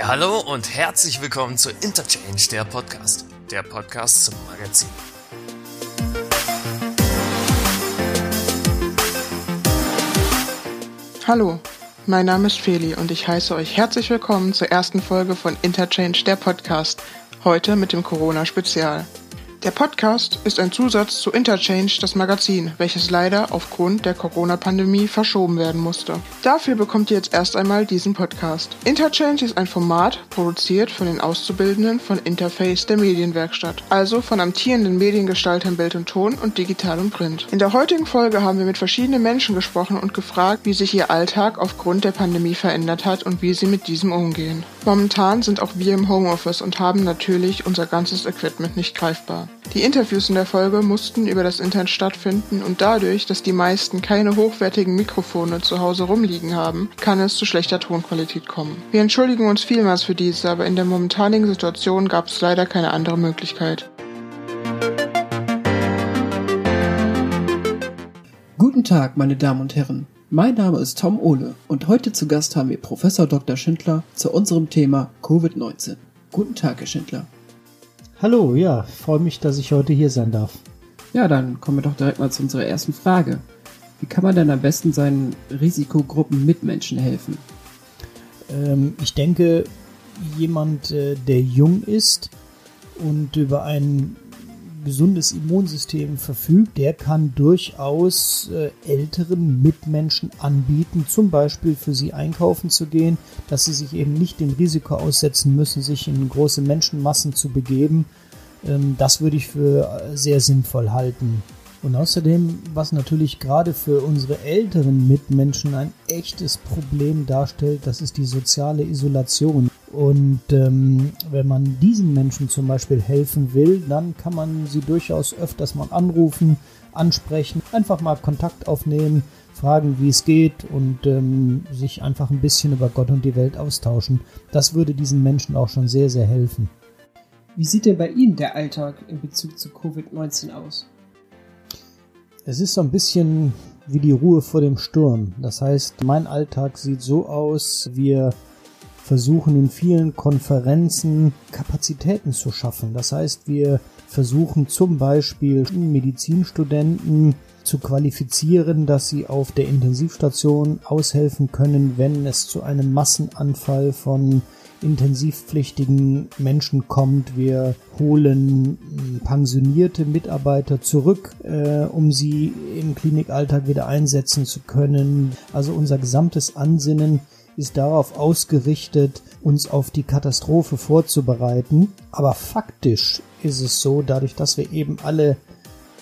Ja, hallo und herzlich willkommen zu Interchange, der Podcast. Der Podcast zum Magazin. Hallo, mein Name ist Feli und ich heiße euch herzlich willkommen zur ersten Folge von Interchange, der Podcast. Heute mit dem Corona-Spezial. Der Podcast ist ein Zusatz zu Interchange, das Magazin, welches leider aufgrund der Corona-Pandemie verschoben werden musste. Dafür bekommt ihr jetzt erst einmal diesen Podcast. Interchange ist ein Format, produziert von den Auszubildenden von Interface der Medienwerkstatt, also von amtierenden Mediengestaltern Bild und Ton und Digital und Print. In der heutigen Folge haben wir mit verschiedenen Menschen gesprochen und gefragt, wie sich ihr Alltag aufgrund der Pandemie verändert hat und wie sie mit diesem umgehen. Momentan sind auch wir im Homeoffice und haben natürlich unser ganzes Equipment nicht greifbar. Die Interviews in der Folge mussten über das Internet stattfinden und dadurch, dass die meisten keine hochwertigen Mikrofone zu Hause rumliegen haben, kann es zu schlechter Tonqualität kommen. Wir entschuldigen uns vielmals für dies, aber in der momentanigen Situation gab es leider keine andere Möglichkeit. Guten Tag, meine Damen und Herren. Mein Name ist Tom Ohle und heute zu Gast haben wir Professor Dr. Schindler zu unserem Thema Covid-19. Guten Tag, Herr Schindler. Hallo, ja, freue mich, dass ich heute hier sein darf. Ja, dann kommen wir doch direkt mal zu unserer ersten Frage. Wie kann man denn am besten seinen Risikogruppen Mitmenschen helfen? Ähm, ich denke, jemand, äh, der jung ist und über ein gesundes Immunsystem verfügt, der kann durchaus äh, älteren Mitmenschen anbieten, zum Beispiel für sie einkaufen zu gehen, dass sie sich eben nicht dem Risiko aussetzen müssen, sich in große Menschenmassen zu begeben. Ähm, das würde ich für äh, sehr sinnvoll halten. Und außerdem, was natürlich gerade für unsere älteren Mitmenschen ein echtes Problem darstellt, das ist die soziale Isolation. Und ähm, wenn man diesen Menschen zum Beispiel helfen will, dann kann man sie durchaus öfters mal anrufen, ansprechen, einfach mal Kontakt aufnehmen, fragen, wie es geht und ähm, sich einfach ein bisschen über Gott und die Welt austauschen. Das würde diesen Menschen auch schon sehr, sehr helfen. Wie sieht denn bei Ihnen der Alltag in Bezug zu Covid-19 aus? Es ist so ein bisschen wie die Ruhe vor dem Sturm. Das heißt, mein Alltag sieht so aus, wir versuchen in vielen Konferenzen Kapazitäten zu schaffen. Das heißt, wir versuchen zum Beispiel Medizinstudenten zu qualifizieren, dass sie auf der Intensivstation aushelfen können, wenn es zu einem Massenanfall von intensivpflichtigen Menschen kommt. Wir holen pensionierte Mitarbeiter zurück, äh, um sie im Klinikalltag wieder einsetzen zu können. Also unser gesamtes Ansinnen ist darauf ausgerichtet, uns auf die Katastrophe vorzubereiten. Aber faktisch ist es so, dadurch, dass wir eben alle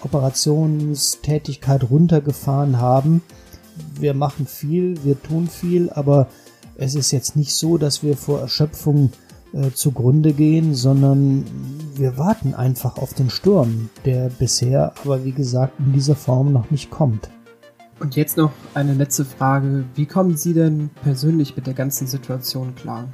Operationstätigkeit runtergefahren haben, wir machen viel, wir tun viel, aber es ist jetzt nicht so, dass wir vor Erschöpfung äh, zugrunde gehen, sondern wir warten einfach auf den Sturm, der bisher aber wie gesagt in dieser Form noch nicht kommt. Und jetzt noch eine letzte Frage. Wie kommen Sie denn persönlich mit der ganzen Situation klar?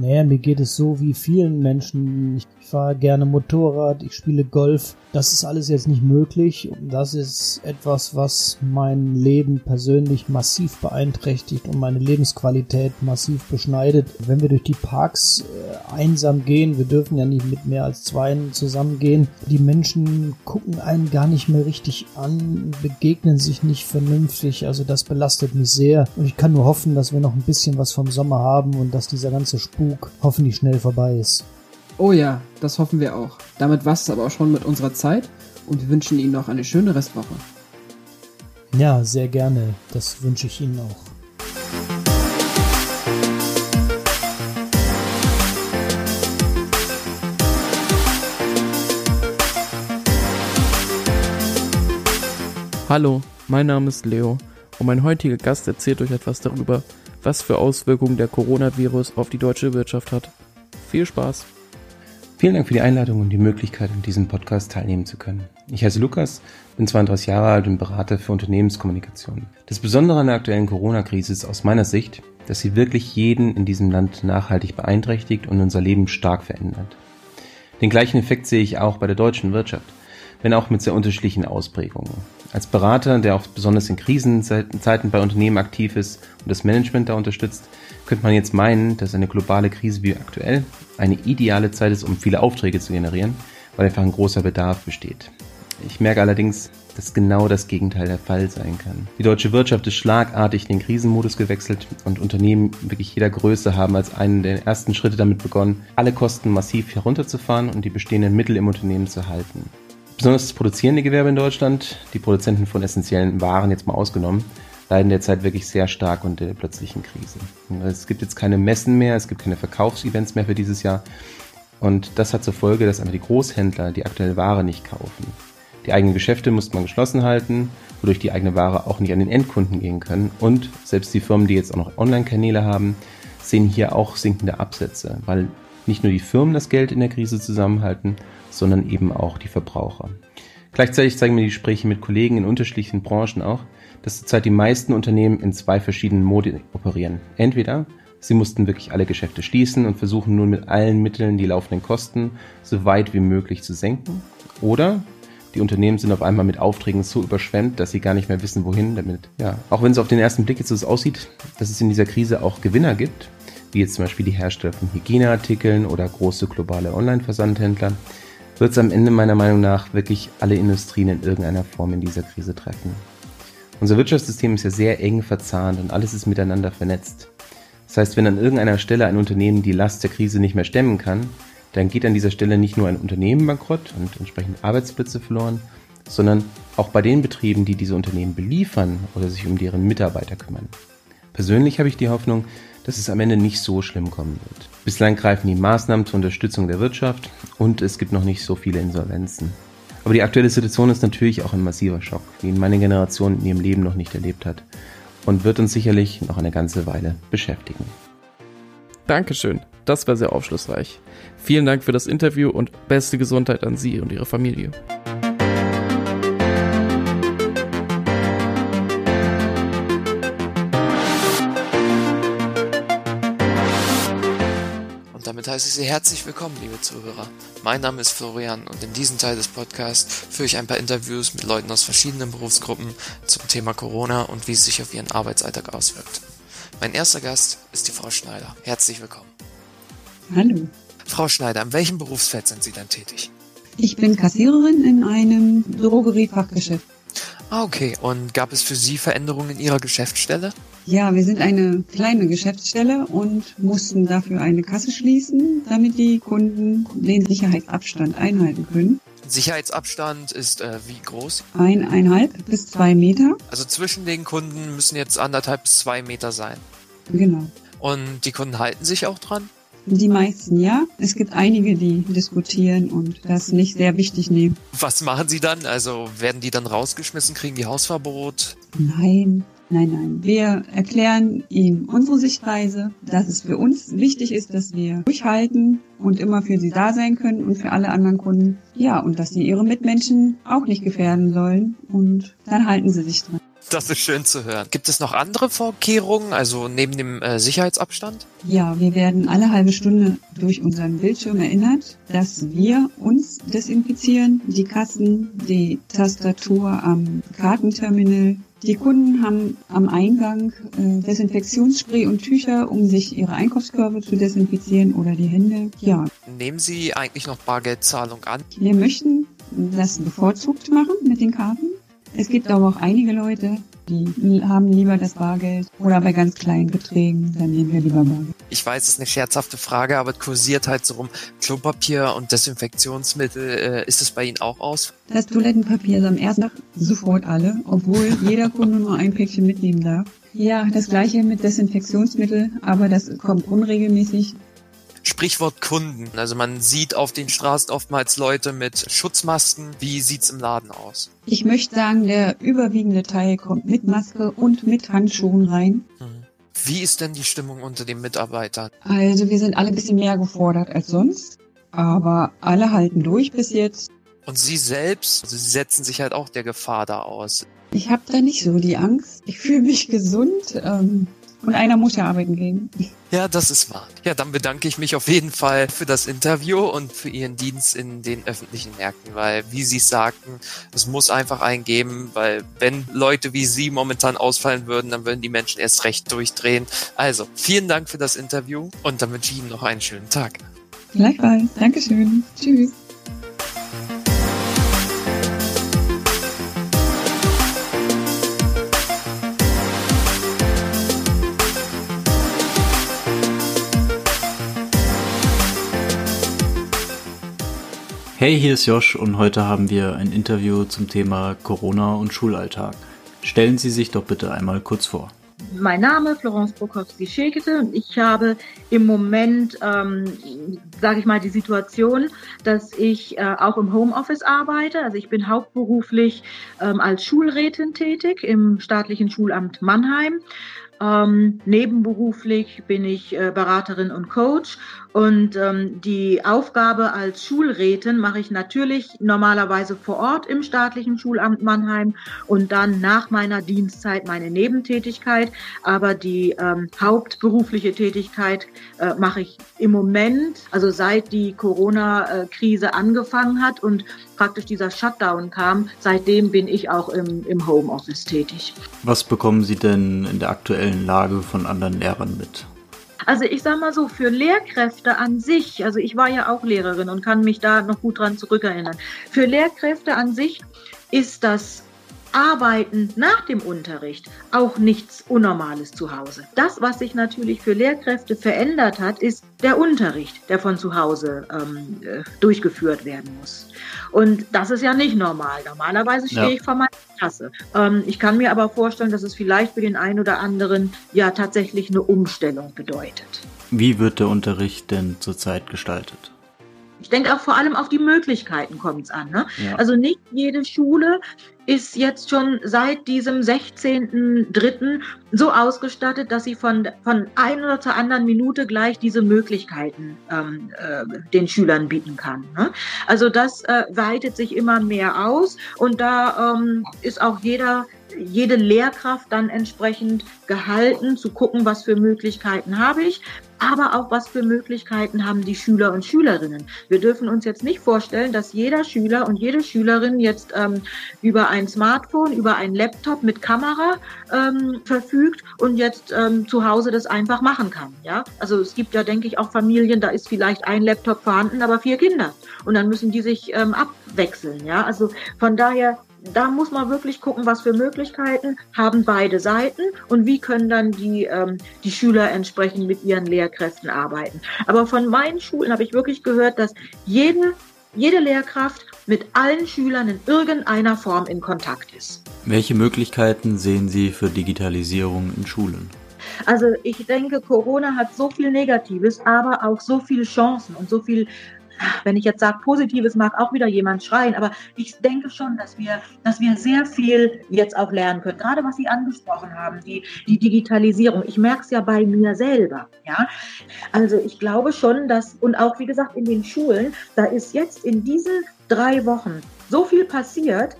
Naja, mir geht es so wie vielen Menschen. Ich fahre gerne Motorrad, ich spiele Golf. Das ist alles jetzt nicht möglich. Das ist etwas, was mein Leben persönlich massiv beeinträchtigt und meine Lebensqualität massiv beschneidet. Wenn wir durch die Parks äh, einsam gehen, wir dürfen ja nicht mit mehr als zwei zusammengehen, die Menschen gucken einen gar nicht mehr richtig an, begegnen sich nicht vernünftig. Also das belastet mich sehr. Und ich kann nur hoffen, dass wir noch ein bisschen was vom Sommer haben und dass dieser ganze Spuk hoffentlich schnell vorbei ist. Oh ja, das hoffen wir auch. Damit war es aber auch schon mit unserer Zeit und wir wünschen Ihnen noch eine schöne Restwoche. Ja, sehr gerne. Das wünsche ich Ihnen auch. Hallo, mein Name ist Leo und mein heutiger Gast erzählt euch etwas darüber, was für Auswirkungen der Coronavirus auf die deutsche Wirtschaft hat. Viel Spaß! Vielen Dank für die Einladung und die Möglichkeit, an diesem Podcast teilnehmen zu können. Ich heiße Lukas, bin 32 Jahre alt und Berater für Unternehmenskommunikation. Das Besondere an der aktuellen Corona-Krise ist aus meiner Sicht, dass sie wirklich jeden in diesem Land nachhaltig beeinträchtigt und unser Leben stark verändert. Den gleichen Effekt sehe ich auch bei der deutschen Wirtschaft, wenn auch mit sehr unterschiedlichen Ausprägungen. Als Berater, der auch besonders in Krisenzeiten bei Unternehmen aktiv ist und das Management da unterstützt, könnte man jetzt meinen, dass eine globale Krise wie aktuell eine ideale Zeit ist, um viele Aufträge zu generieren, weil einfach ein großer Bedarf besteht. Ich merke allerdings, dass genau das Gegenteil der Fall sein kann. Die deutsche Wirtschaft ist schlagartig in den Krisenmodus gewechselt und Unternehmen wirklich jeder Größe haben als einen der ersten Schritte damit begonnen, alle Kosten massiv herunterzufahren und die bestehenden Mittel im Unternehmen zu halten. Besonders das produzierende Gewerbe in Deutschland, die Produzenten von essentiellen Waren jetzt mal ausgenommen, leiden derzeit wirklich sehr stark unter der plötzlichen Krise. Es gibt jetzt keine Messen mehr, es gibt keine Verkaufsevents mehr für dieses Jahr. Und das hat zur Folge, dass einfach die Großhändler die aktuelle Ware nicht kaufen. Die eigenen Geschäfte musste man geschlossen halten, wodurch die eigene Ware auch nicht an den Endkunden gehen können. Und selbst die Firmen, die jetzt auch noch Online-Kanäle haben, sehen hier auch sinkende Absätze, weil nicht nur die Firmen das Geld in der Krise zusammenhalten, sondern eben auch die Verbraucher. Gleichzeitig zeigen mir die Gespräche mit Kollegen in unterschiedlichen Branchen auch, dass zurzeit die meisten Unternehmen in zwei verschiedenen Modi operieren. Entweder sie mussten wirklich alle Geschäfte schließen und versuchen nun mit allen Mitteln die laufenden Kosten so weit wie möglich zu senken, oder die Unternehmen sind auf einmal mit Aufträgen so überschwemmt, dass sie gar nicht mehr wissen, wohin damit. Ja, auch wenn es auf den ersten Blick jetzt so aussieht, dass es in dieser Krise auch Gewinner gibt, wie jetzt zum Beispiel die Hersteller von Hygieneartikeln oder große globale Online-Versandhändler, wird es am Ende meiner Meinung nach wirklich alle Industrien in irgendeiner Form in dieser Krise treffen. Unser Wirtschaftssystem ist ja sehr eng verzahnt und alles ist miteinander vernetzt. Das heißt, wenn an irgendeiner Stelle ein Unternehmen die Last der Krise nicht mehr stemmen kann, dann geht an dieser Stelle nicht nur ein Unternehmen bankrott und entsprechend Arbeitsplätze verloren, sondern auch bei den Betrieben, die diese Unternehmen beliefern oder sich um deren Mitarbeiter kümmern. Persönlich habe ich die Hoffnung, dass es am Ende nicht so schlimm kommen wird. Bislang greifen die Maßnahmen zur Unterstützung der Wirtschaft und es gibt noch nicht so viele Insolvenzen. Aber die aktuelle Situation ist natürlich auch ein massiver Schock, wie ihn meine Generation in ihrem Leben noch nicht erlebt hat und wird uns sicherlich noch eine ganze Weile beschäftigen. Dankeschön, das war sehr aufschlussreich. Vielen Dank für das Interview und beste Gesundheit an Sie und Ihre Familie. Heiße ich Sie herzlich willkommen, liebe Zuhörer. Mein Name ist Florian und in diesem Teil des Podcasts führe ich ein paar Interviews mit Leuten aus verschiedenen Berufsgruppen zum Thema Corona und wie es sich auf ihren Arbeitsalltag auswirkt. Mein erster Gast ist die Frau Schneider. Herzlich willkommen. Hallo. Frau Schneider, in welchem Berufsfeld sind Sie denn tätig? Ich bin Kassiererin in einem Drogeriefachgeschäft. Ah, okay. Und gab es für Sie Veränderungen in Ihrer Geschäftsstelle? Ja, wir sind eine kleine Geschäftsstelle und mussten dafür eine Kasse schließen, damit die Kunden den Sicherheitsabstand einhalten können. Sicherheitsabstand ist äh, wie groß? Eineinhalb bis zwei Meter. Also zwischen den Kunden müssen jetzt anderthalb bis zwei Meter sein. Genau. Und die Kunden halten sich auch dran? Die meisten ja. Es gibt einige, die diskutieren und das nicht sehr wichtig nehmen. Was machen sie dann? Also werden die dann rausgeschmissen, kriegen die Hausverbot? Nein, nein, nein. Wir erklären ihnen unsere Sichtweise, dass es für uns wichtig ist, dass wir durchhalten und immer für sie da sein können und für alle anderen Kunden. Ja, und dass sie ihre Mitmenschen auch nicht gefährden sollen. Und dann halten sie sich dran. Das ist schön zu hören. Gibt es noch andere Vorkehrungen, also neben dem äh, Sicherheitsabstand? Ja, wir werden alle halbe Stunde durch unseren Bildschirm erinnert, dass wir uns desinfizieren, die Kassen, die Tastatur am Kartenterminal. Die Kunden haben am Eingang äh, Desinfektionsspray und Tücher, um sich ihre Einkaufskörbe zu desinfizieren oder die Hände. Ja. Nehmen Sie eigentlich noch Bargeldzahlung an? Wir möchten das bevorzugt machen mit den Karten. Es gibt aber auch einige Leute, die haben lieber das Bargeld oder bei ganz kleinen Beträgen, dann nehmen wir lieber Bargeld. Ich weiß, es ist eine scherzhafte Frage, aber es kursiert halt so rum Klopapier und Desinfektionsmittel. Äh, ist es bei Ihnen auch aus? Das Toilettenpapier ist am ersten Tag sofort alle, obwohl jeder Kunde nur ein Päckchen mitnehmen darf. Ja, das gleiche mit Desinfektionsmittel, aber das kommt unregelmäßig. Sprichwort Kunden. Also man sieht auf den Straßen oftmals Leute mit Schutzmasken. Wie sieht's im Laden aus? Ich möchte sagen, der überwiegende Teil kommt mit Maske und mit Handschuhen rein. Mhm. Wie ist denn die Stimmung unter den Mitarbeitern? Also wir sind alle ein bisschen mehr gefordert als sonst, aber alle halten durch bis jetzt. Und Sie selbst, also Sie setzen sich halt auch der Gefahr da aus. Ich habe da nicht so die Angst. Ich fühle mich gesund. Ähm, Und einer muss ja arbeiten gehen. Ja, das ist wahr. Ja, dann bedanke ich mich auf jeden Fall für das Interview und für Ihren Dienst in den öffentlichen Märkten, weil, wie Sie sagten, es muss einfach einen geben, weil wenn Leute wie Sie momentan ausfallen würden, dann würden die Menschen erst recht durchdrehen. Also, vielen Dank für das Interview und dann wünsche ich Ihnen noch einen schönen Tag. Gleichfalls. Dankeschön. Tschüss. Hey, hier ist Josh und heute haben wir ein Interview zum Thema Corona und Schulalltag. Stellen Sie sich doch bitte einmal kurz vor. Mein Name ist Florence Brokowski-Schekete und ich habe im Moment, ähm, sage ich mal, die Situation, dass ich äh, auch im Homeoffice arbeite. Also ich bin hauptberuflich ähm, als Schulrätin tätig im staatlichen Schulamt Mannheim. Ähm, nebenberuflich bin ich äh, Beraterin und Coach und ähm, die Aufgabe als Schulrätin mache ich natürlich normalerweise vor Ort im staatlichen Schulamt Mannheim und dann nach meiner Dienstzeit meine Nebentätigkeit. Aber die ähm, hauptberufliche Tätigkeit äh, mache ich im Moment, also seit die Corona-Krise angefangen hat und praktisch dieser Shutdown kam, seitdem bin ich auch im, im Homeoffice tätig. Was bekommen Sie denn in der aktuellen Lage von anderen Lehrern mit? Also ich sage mal so, für Lehrkräfte an sich, also ich war ja auch Lehrerin und kann mich da noch gut dran zurückerinnern, für Lehrkräfte an sich ist das Arbeiten nach dem Unterricht auch nichts Unnormales zu Hause. Das, was sich natürlich für Lehrkräfte verändert hat, ist der Unterricht, der von zu Hause ähm, äh, durchgeführt werden muss. Und das ist ja nicht normal. Normalerweise stehe ja. ich vor meiner Klasse. Ähm, ich kann mir aber vorstellen, dass es vielleicht für den einen oder anderen ja tatsächlich eine Umstellung bedeutet. Wie wird der Unterricht denn zurzeit gestaltet? Ich denke auch vor allem auf die Möglichkeiten kommt es an. Ne? Ja. Also nicht jede Schule ist jetzt schon seit diesem 16.03. so ausgestattet, dass sie von, von einer oder zur anderen Minute gleich diese Möglichkeiten ähm, äh, den Schülern bieten kann. Ne? Also das äh, weitet sich immer mehr aus und da ähm, ist auch jeder jede Lehrkraft dann entsprechend gehalten, zu gucken, was für Möglichkeiten habe ich, aber auch was für Möglichkeiten haben die Schüler und Schülerinnen. Wir dürfen uns jetzt nicht vorstellen, dass jeder Schüler und jede Schülerin jetzt ähm, über ein Smartphone, über einen Laptop mit Kamera ähm, verfügt und jetzt ähm, zu Hause das einfach machen kann. Ja, also es gibt ja, denke ich, auch Familien, da ist vielleicht ein Laptop vorhanden, aber vier Kinder und dann müssen die sich ähm, abwechseln. Ja, also von daher da muss man wirklich gucken, was für Möglichkeiten haben beide Seiten und wie können dann die, ähm, die Schüler entsprechend mit ihren Lehrkräften arbeiten. Aber von meinen Schulen habe ich wirklich gehört, dass jede, jede Lehrkraft mit allen Schülern in irgendeiner Form in Kontakt ist. Welche Möglichkeiten sehen Sie für Digitalisierung in Schulen? Also ich denke, Corona hat so viel Negatives, aber auch so viele Chancen und so viel wenn ich jetzt sage Positives, mag auch wieder jemand schreien, aber ich denke schon, dass wir, dass wir sehr viel jetzt auch lernen können. Gerade was Sie angesprochen haben, die, die Digitalisierung. Ich merke es ja bei mir selber. Ja, also ich glaube schon, dass und auch wie gesagt in den Schulen, da ist jetzt in diesen drei Wochen so viel passiert,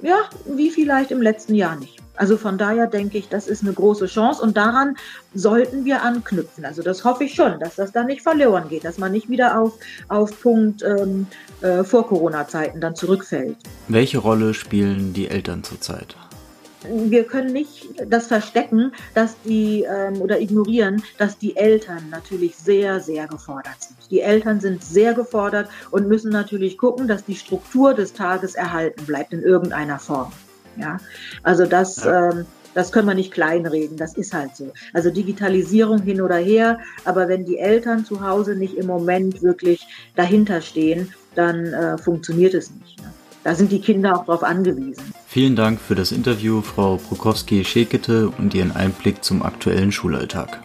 ja, wie vielleicht im letzten Jahr nicht. Also von daher denke ich, das ist eine große Chance und daran sollten wir anknüpfen. Also das hoffe ich schon, dass das dann nicht verloren geht, dass man nicht wieder auf, auf Punkt ähm, äh, vor Corona-Zeiten dann zurückfällt. Welche Rolle spielen die Eltern zurzeit? wir können nicht das verstecken, dass die ähm, oder ignorieren, dass die Eltern natürlich sehr, sehr gefordert sind. Die Eltern sind sehr gefordert und müssen natürlich gucken, dass die Struktur des Tages erhalten bleibt in irgendeiner Form. Ja, also das, ähm, das können wir nicht kleinreden, das ist halt so. Also Digitalisierung hin oder her, aber wenn die Eltern zu Hause nicht im Moment wirklich dahinter stehen, dann äh, funktioniert es nicht. Ne? Da sind die Kinder auch darauf angewiesen. Vielen Dank für das Interview, Frau Prokowski-Schekete und Ihren Einblick zum aktuellen Schulalltag.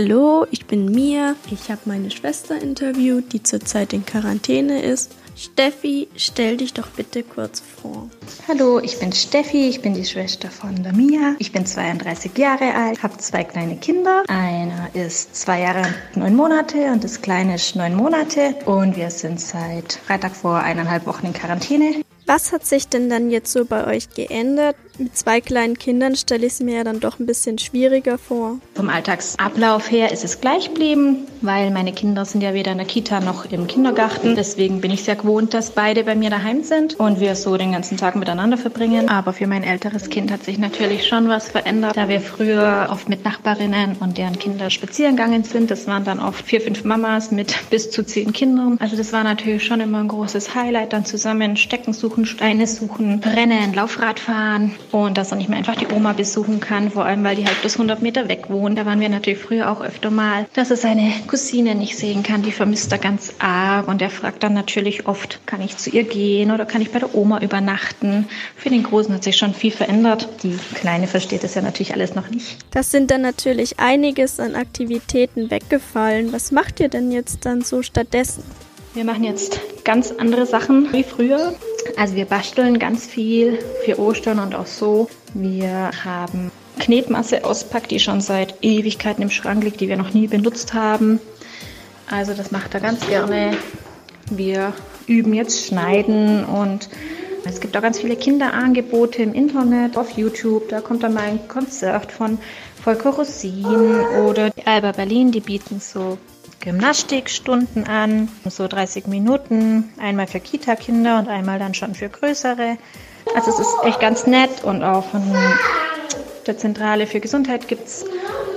Hallo, ich bin Mia. Ich habe meine Schwester interviewt, die zurzeit in Quarantäne ist. Steffi, stell dich doch bitte kurz vor. Hallo, ich bin Steffi, ich bin die Schwester von der Mia. Ich bin 32 Jahre alt, habe zwei kleine Kinder. Einer ist zwei Jahre und neun Monate und das kleine ist neun Monate. Und wir sind seit Freitag vor eineinhalb Wochen in Quarantäne. Was hat sich denn dann jetzt so bei euch geändert? Mit zwei kleinen Kindern stelle ich es mir ja dann doch ein bisschen schwieriger vor. Vom Alltagsablauf her ist es gleich geblieben, weil meine Kinder sind ja weder in der Kita noch im Kindergarten. Deswegen bin ich sehr gewohnt, dass beide bei mir daheim sind und wir so den ganzen Tag miteinander verbringen. Aber für mein älteres Kind hat sich natürlich schon was verändert, da wir früher oft mit Nachbarinnen und deren Kinder spazieren gegangen sind. Das waren dann oft vier, fünf Mamas mit bis zu zehn Kindern. Also das war natürlich schon immer ein großes Highlight, dann zusammen Stecken suchen, Steine suchen, Rennen, Laufrad fahren und dass er nicht mehr einfach die Oma besuchen kann, vor allem weil die halt bis 100 Meter weg wohnt. Da waren wir natürlich früher auch öfter mal, dass er seine Cousine nicht sehen kann, die vermisst er ganz arg und er fragt dann natürlich oft, kann ich zu ihr gehen oder kann ich bei der Oma übernachten? Für den Großen hat sich schon viel verändert. Die Kleine versteht das ja natürlich alles noch nicht. Das sind dann natürlich einiges an Aktivitäten weggefallen. Was macht ihr denn jetzt dann so stattdessen? Wir machen jetzt ganz andere Sachen wie früher. Also wir basteln ganz viel für Ostern und auch so. Wir haben Knetmasse auspackt, die schon seit Ewigkeiten im Schrank liegt, die wir noch nie benutzt haben. Also das macht er ganz gerne. Wir üben jetzt Schneiden und es gibt auch ganz viele Kinderangebote im Internet, auf YouTube. Da kommt dann mal ein Konzert von Volker Rosin oder Alba Berlin, die bieten so Gymnastikstunden an, so 30 Minuten, einmal für Kita-Kinder und einmal dann schon für größere. Also es ist echt ganz nett und auch von der Zentrale für Gesundheit gibt es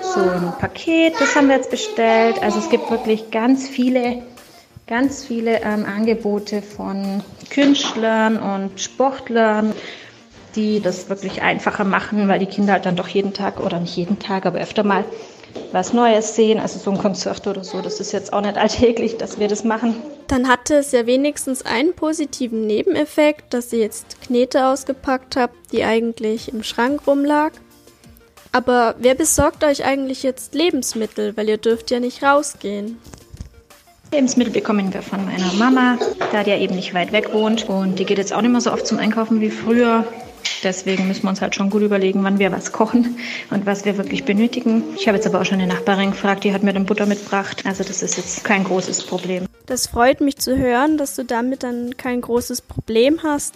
so ein Paket, das haben wir jetzt bestellt. Also es gibt wirklich ganz viele, ganz viele ähm, Angebote von Künstlern und Sportlern, die das wirklich einfacher machen, weil die Kinder halt dann doch jeden Tag oder nicht jeden Tag, aber öfter mal was Neues sehen, also so ein Konzert oder so. Das ist jetzt auch nicht alltäglich, dass wir das machen. Dann hatte es ja wenigstens einen positiven Nebeneffekt, dass ihr jetzt Knete ausgepackt habt, die eigentlich im Schrank rumlag. Aber wer besorgt euch eigentlich jetzt Lebensmittel, weil ihr dürft ja nicht rausgehen? Lebensmittel bekommen wir von meiner Mama, da die ja eben nicht weit weg wohnt. Und die geht jetzt auch nicht mehr so oft zum Einkaufen wie früher. Deswegen müssen wir uns halt schon gut überlegen, wann wir was kochen und was wir wirklich benötigen. Ich habe jetzt aber auch schon eine Nachbarin gefragt, die hat mir dann Butter mitgebracht. Also das ist jetzt kein großes Problem. Das freut mich zu hören, dass du damit dann kein großes Problem hast.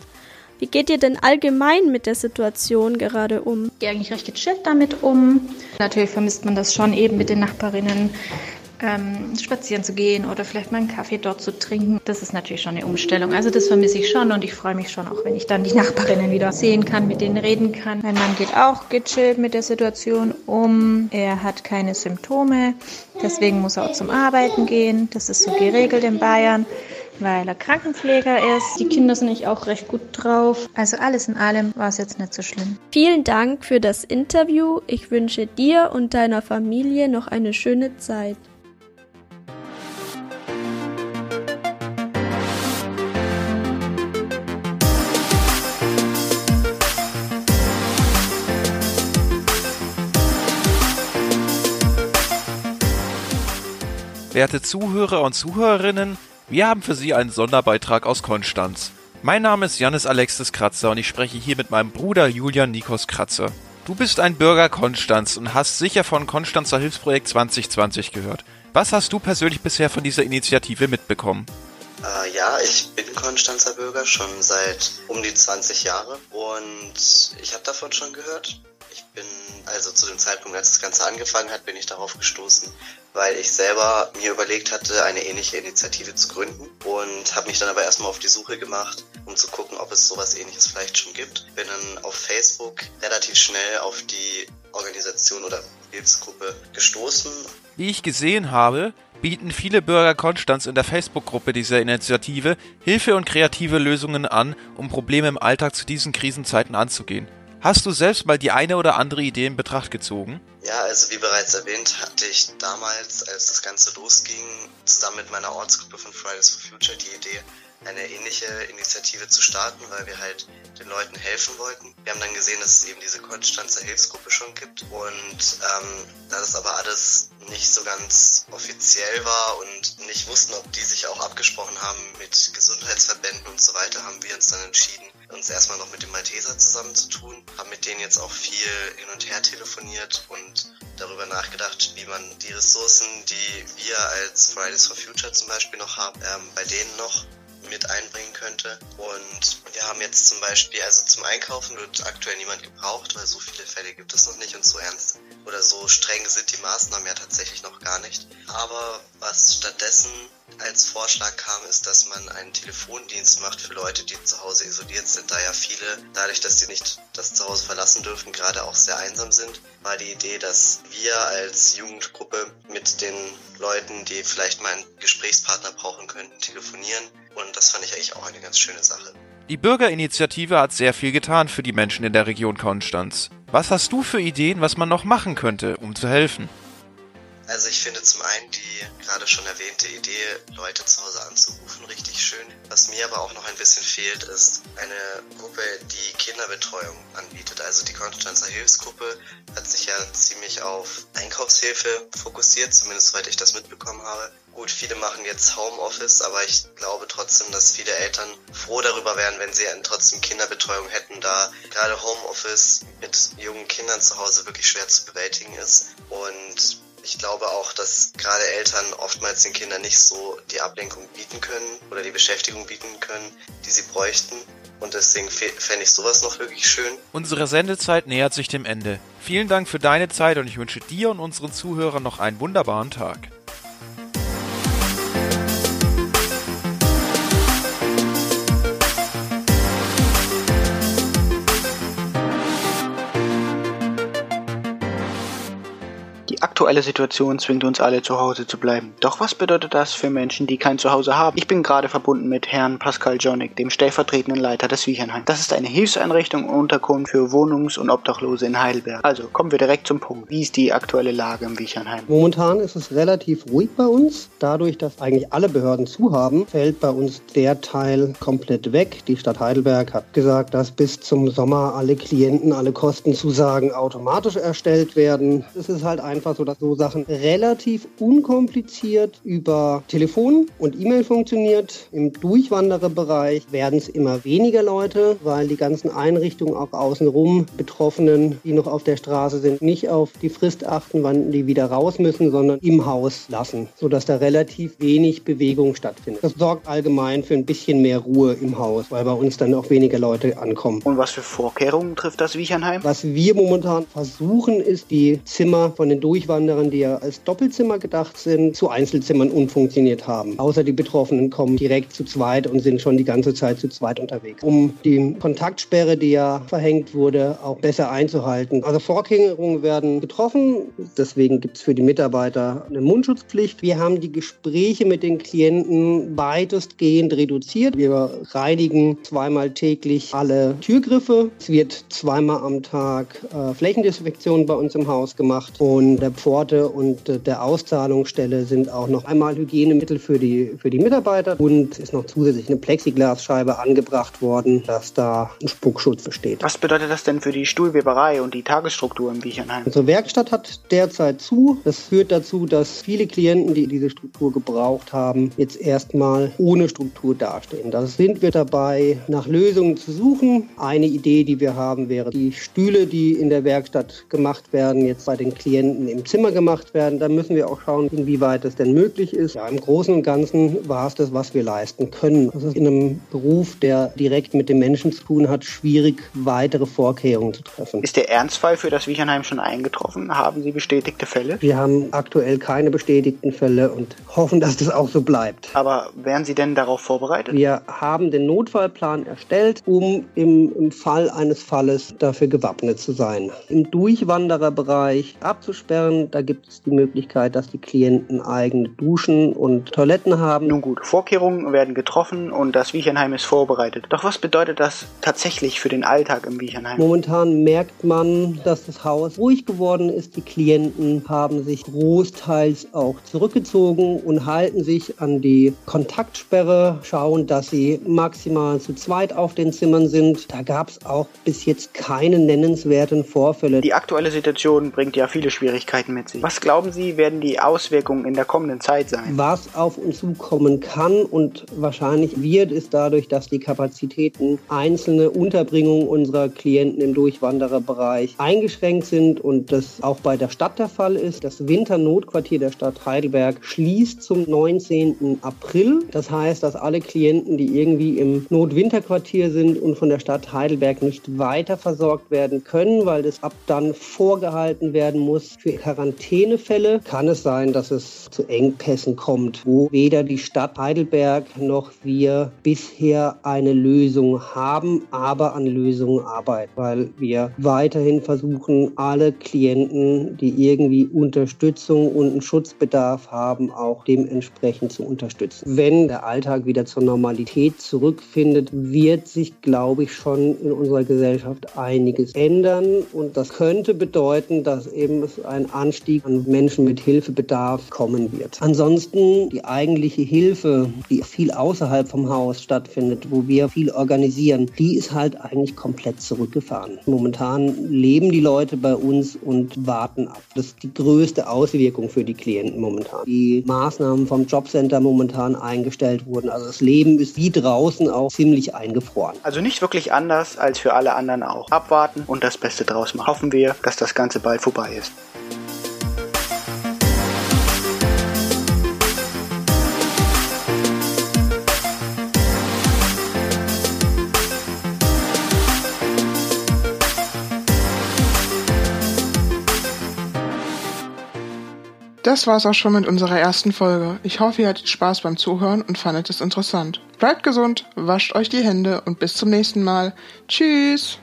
Wie geht ihr denn allgemein mit der Situation gerade um? Ich gehe eigentlich recht gechillt damit um. Natürlich vermisst man das schon eben mit den Nachbarinnen ähm, spazieren zu gehen oder vielleicht mal einen Kaffee dort zu trinken. Das ist natürlich schon eine Umstellung. Also das vermisse ich schon und ich freue mich schon auch, wenn ich dann die Nachbarinnen wieder sehen kann, mit denen reden kann. Mein Mann geht auch gechillt mit der Situation um. Er hat keine Symptome, deswegen muss er auch zum Arbeiten gehen. Das ist so geregelt in Bayern weil er Krankenpfleger ist. Die Kinder sind nicht auch recht gut drauf. Also alles in allem war es jetzt nicht so schlimm. Vielen Dank für das Interview. Ich wünsche dir und deiner Familie noch eine schöne Zeit. Werte Zuhörer und Zuhörerinnen, wir haben für Sie einen Sonderbeitrag aus Konstanz. Mein Name ist Janis Alexis Kratzer und ich spreche hier mit meinem Bruder Julian Nikos Kratzer. Du bist ein Bürger Konstanz und hast sicher von Konstanzer Hilfsprojekt 2020 gehört. Was hast du persönlich bisher von dieser Initiative mitbekommen? Äh, ja, ich bin Konstanzer Bürger schon seit um die 20 Jahre und ich habe davon schon gehört. Ich bin also zu dem Zeitpunkt, als das Ganze angefangen hat, bin ich darauf gestoßen, weil ich selber mir überlegt hatte, eine ähnliche Initiative zu gründen und habe mich dann aber erstmal auf die Suche gemacht, um zu gucken, ob es sowas ähnliches vielleicht schon gibt. Bin dann auf Facebook relativ schnell auf die Organisation oder Hilfsgruppe gestoßen. Wie ich gesehen habe, bieten viele Bürger Konstanz in der Facebook-Gruppe dieser Initiative Hilfe und kreative Lösungen an, um Probleme im Alltag zu diesen Krisenzeiten anzugehen. Hast du selbst mal die eine oder andere Idee in Betracht gezogen? Ja, also wie bereits erwähnt, hatte ich damals, als das Ganze losging, zusammen mit meiner Ortsgruppe von Fridays for Future die Idee, eine ähnliche Initiative zu starten, weil wir halt den Leuten helfen wollten. Wir haben dann gesehen, dass es eben diese Konstanzer Hilfsgruppe schon gibt und ähm, da das aber alles nicht so ganz offiziell war und nicht wussten, ob die sich auch abgesprochen haben mit Gesundheitsverbänden und so weiter, haben wir uns dann entschieden, uns erstmal noch mit dem Malteser zusammenzutun, haben mit denen jetzt auch viel hin und her telefoniert und darüber nachgedacht, wie man die Ressourcen, die wir als Fridays for Future zum Beispiel noch haben, ähm, bei denen noch mit einbringen könnte. Und wir haben jetzt zum Beispiel, also zum Einkaufen wird aktuell niemand gebraucht, weil so viele Fälle gibt es noch nicht und so ernst oder so streng sind die Maßnahmen ja tatsächlich noch gar nicht. Aber was stattdessen als Vorschlag kam, ist, dass man einen Telefondienst macht für Leute, die zu Hause isoliert sind, da ja viele, dadurch, dass sie nicht das Zuhause verlassen dürfen, gerade auch sehr einsam sind, war die Idee, dass wir als Jugendgruppe mit den Leuten, die vielleicht mal einen Gesprächspartner brauchen könnten, telefonieren. Und das fand ich eigentlich auch eine ganz schöne Sache. Die Bürgerinitiative hat sehr viel getan für die Menschen in der Region Konstanz. Was hast du für Ideen, was man noch machen könnte, um zu helfen? Also ich finde zum einen die gerade schon erwähnte Idee, Leute zu Hause anzurufen, richtig schön. Was mir aber auch noch ein bisschen fehlt, ist eine Gruppe, die Kinderbetreuung anbietet. Also die Konstanzer Hilfsgruppe hat sich ja ziemlich auf Einkaufshilfe fokussiert, zumindest soweit ich das mitbekommen habe. Gut, viele machen jetzt Homeoffice, aber ich glaube trotzdem, dass viele Eltern froh darüber wären, wenn sie trotzdem Kinderbetreuung hätten, da gerade Homeoffice mit jungen Kindern zu Hause wirklich schwer zu bewältigen ist. Und ich glaube auch, dass gerade Eltern oftmals den Kindern nicht so die Ablenkung bieten können oder die Beschäftigung bieten können, die sie bräuchten. Und deswegen fände ich sowas noch wirklich schön. Unsere Sendezeit nähert sich dem Ende. Vielen Dank für deine Zeit und ich wünsche dir und unseren Zuhörern noch einen wunderbaren Tag. Aktuelle Situation zwingt uns alle zu Hause zu bleiben. Doch was bedeutet das für Menschen, die kein Zuhause haben? Ich bin gerade verbunden mit Herrn Pascal Jonik, dem stellvertretenden Leiter des Wiechernheim. Das ist eine Hilfseinrichtung und Unterkunft für Wohnungs- und Obdachlose in Heidelberg. Also kommen wir direkt zum Punkt. Wie ist die aktuelle Lage im Wiechernheim? Momentan ist es relativ ruhig bei uns. Dadurch, dass eigentlich alle Behörden zu haben, fällt bei uns der Teil komplett weg. Die Stadt Heidelberg hat gesagt, dass bis zum Sommer alle Klienten, alle Kostenzusagen automatisch erstellt werden. Es ist halt einfach so, dass so Sachen relativ unkompliziert über Telefon und E-Mail funktioniert. Im Durchwandererbereich werden es immer weniger Leute, weil die ganzen Einrichtungen auch außenrum Betroffenen, die noch auf der Straße sind, nicht auf die Frist achten, wann die wieder raus müssen, sondern im Haus lassen, sodass da relativ wenig Bewegung stattfindet. Das sorgt allgemein für ein bisschen mehr Ruhe im Haus, weil bei uns dann auch weniger Leute ankommen. Und was für Vorkehrungen trifft das Wiechernheim? Was wir momentan versuchen, ist die Zimmer von den Durchwanderern Durchwanderern, die ja als Doppelzimmer gedacht sind, zu Einzelzimmern unfunktioniert haben. Außer die Betroffenen kommen direkt zu zweit und sind schon die ganze Zeit zu zweit unterwegs. Um die Kontaktsperre, die ja verhängt wurde, auch besser einzuhalten. Also Vorkehrungen werden getroffen. Deswegen gibt es für die Mitarbeiter eine Mundschutzpflicht. Wir haben die Gespräche mit den Klienten weitestgehend reduziert. Wir reinigen zweimal täglich alle Türgriffe. Es wird zweimal am Tag äh, Flächendesinfektion bei uns im Haus gemacht und der Pforte und äh, der Auszahlungsstelle sind auch noch einmal Hygienemittel für die, für die Mitarbeiter und ist noch zusätzlich eine Plexiglasscheibe angebracht worden, dass da ein Spuckschutz besteht. Was bedeutet das denn für die Stuhlweberei und die Tagesstruktur im Wiechernheim? Unsere Werkstatt hat derzeit zu. Das führt dazu, dass viele Klienten, die diese Struktur gebraucht haben, jetzt erstmal ohne Struktur dastehen. Da sind wir dabei, nach Lösungen zu suchen. Eine Idee, die wir haben, wäre die Stühle, die in der Werkstatt gemacht werden, jetzt bei den Klienten im Zimmer gemacht werden. Da müssen wir auch schauen, inwieweit es denn möglich ist. Ja, Im Großen und Ganzen war es das, was wir leisten können. Das ist in einem Beruf, der direkt mit den Menschen zu tun hat, schwierig, weitere Vorkehrungen zu treffen. Ist der Ernstfall für das Wiechernheim schon eingetroffen? Haben Sie bestätigte Fälle? Wir haben aktuell keine bestätigten Fälle und hoffen, dass das auch so bleibt. Aber wären Sie denn darauf vorbereitet? Wir haben den Notfallplan erstellt, um im, im Fall eines Falles dafür gewappnet zu sein. Im Durchwandererbereich abzusperren, Da gibt es die Möglichkeit, dass die Klienten eigene Duschen und Toiletten haben. Nun gut, Vorkehrungen werden getroffen und das Wiechernheim ist vorbereitet. Doch was bedeutet das tatsächlich für den Alltag im Wiechernheim? Momentan merkt man, dass das Haus ruhig geworden ist. Die Klienten haben sich großteils auch zurückgezogen und halten sich an die Kontaktsperre, schauen, dass sie maximal zu zweit auf den Zimmern sind. Da gab es auch bis jetzt keine nennenswerten Vorfälle. Die aktuelle Situation bringt ja viele Schwierigkeiten mit sich. Was glauben Sie, werden die Auswirkungen in der kommenden Zeit sein? Was auf uns zukommen kann und wahrscheinlich wird, ist dadurch, dass die Kapazitäten einzelne Unterbringungen unserer Klienten im Durchwandererbereich eingeschränkt sind und das auch bei der Stadt der Fall ist. Das Winternotquartier der Stadt Heidelberg schließt zum 19. April. Das heißt, dass alle Klienten, die irgendwie im Notwinterquartier sind und von der Stadt Heidelberg nicht weiter versorgt werden können, weil das ab dann vorgehalten werden muss für Quarantänefälle, kann es sein, dass es zu Engpässen kommt, wo weder die Stadt Heidelberg noch wir bisher eine Lösung haben, aber an Lösungen arbeiten, weil wir weiterhin versuchen, alle Klienten, die irgendwie Unterstützung und einen Schutzbedarf haben, auch dementsprechend zu unterstützen. Wenn der Alltag wieder zur Normalität zurückfindet, wird sich, glaube ich, schon in unserer Gesellschaft einiges ändern und das könnte bedeuten, dass eben es ein Anstieg an Menschen mit Hilfebedarf kommen wird. Ansonsten die eigentliche Hilfe, die viel außerhalb vom Haus stattfindet, wo wir viel organisieren, die ist halt eigentlich komplett zurückgefahren. Momentan leben die Leute bei uns und warten ab. Das ist die größte Auswirkung für die Klienten momentan. Die Maßnahmen vom Jobcenter momentan eingestellt wurden. Also das Leben ist wie draußen auch ziemlich eingefroren. Also nicht wirklich anders als für alle anderen auch. Abwarten und das Beste draus machen. Hoffen wir, dass das Ganze bald vorbei ist. Das war's auch schon mit unserer ersten Folge. Ich hoffe, ihr hattet Spaß beim Zuhören und fandet es interessant. Bleibt gesund, wascht euch die Hände und bis zum nächsten Mal. Tschüss!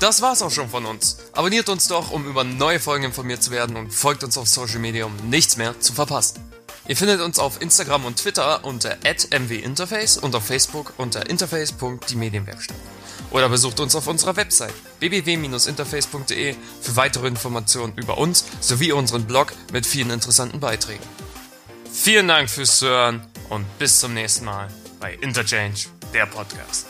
Das war's auch schon von uns. Abonniert uns doch, um über neue Folgen informiert zu werden und folgt uns auf Social Media, um nichts mehr zu verpassen. Ihr findet uns auf Instagram und Twitter unter @mwinterface und auf Facebook unter interface.diemedienwerkstatt. Oder besucht uns auf unserer Website www-interface.de für weitere Informationen über uns sowie unseren Blog mit vielen interessanten Beiträgen. Vielen Dank fürs Zuhören und bis zum nächsten Mal bei Interchange, der Podcast.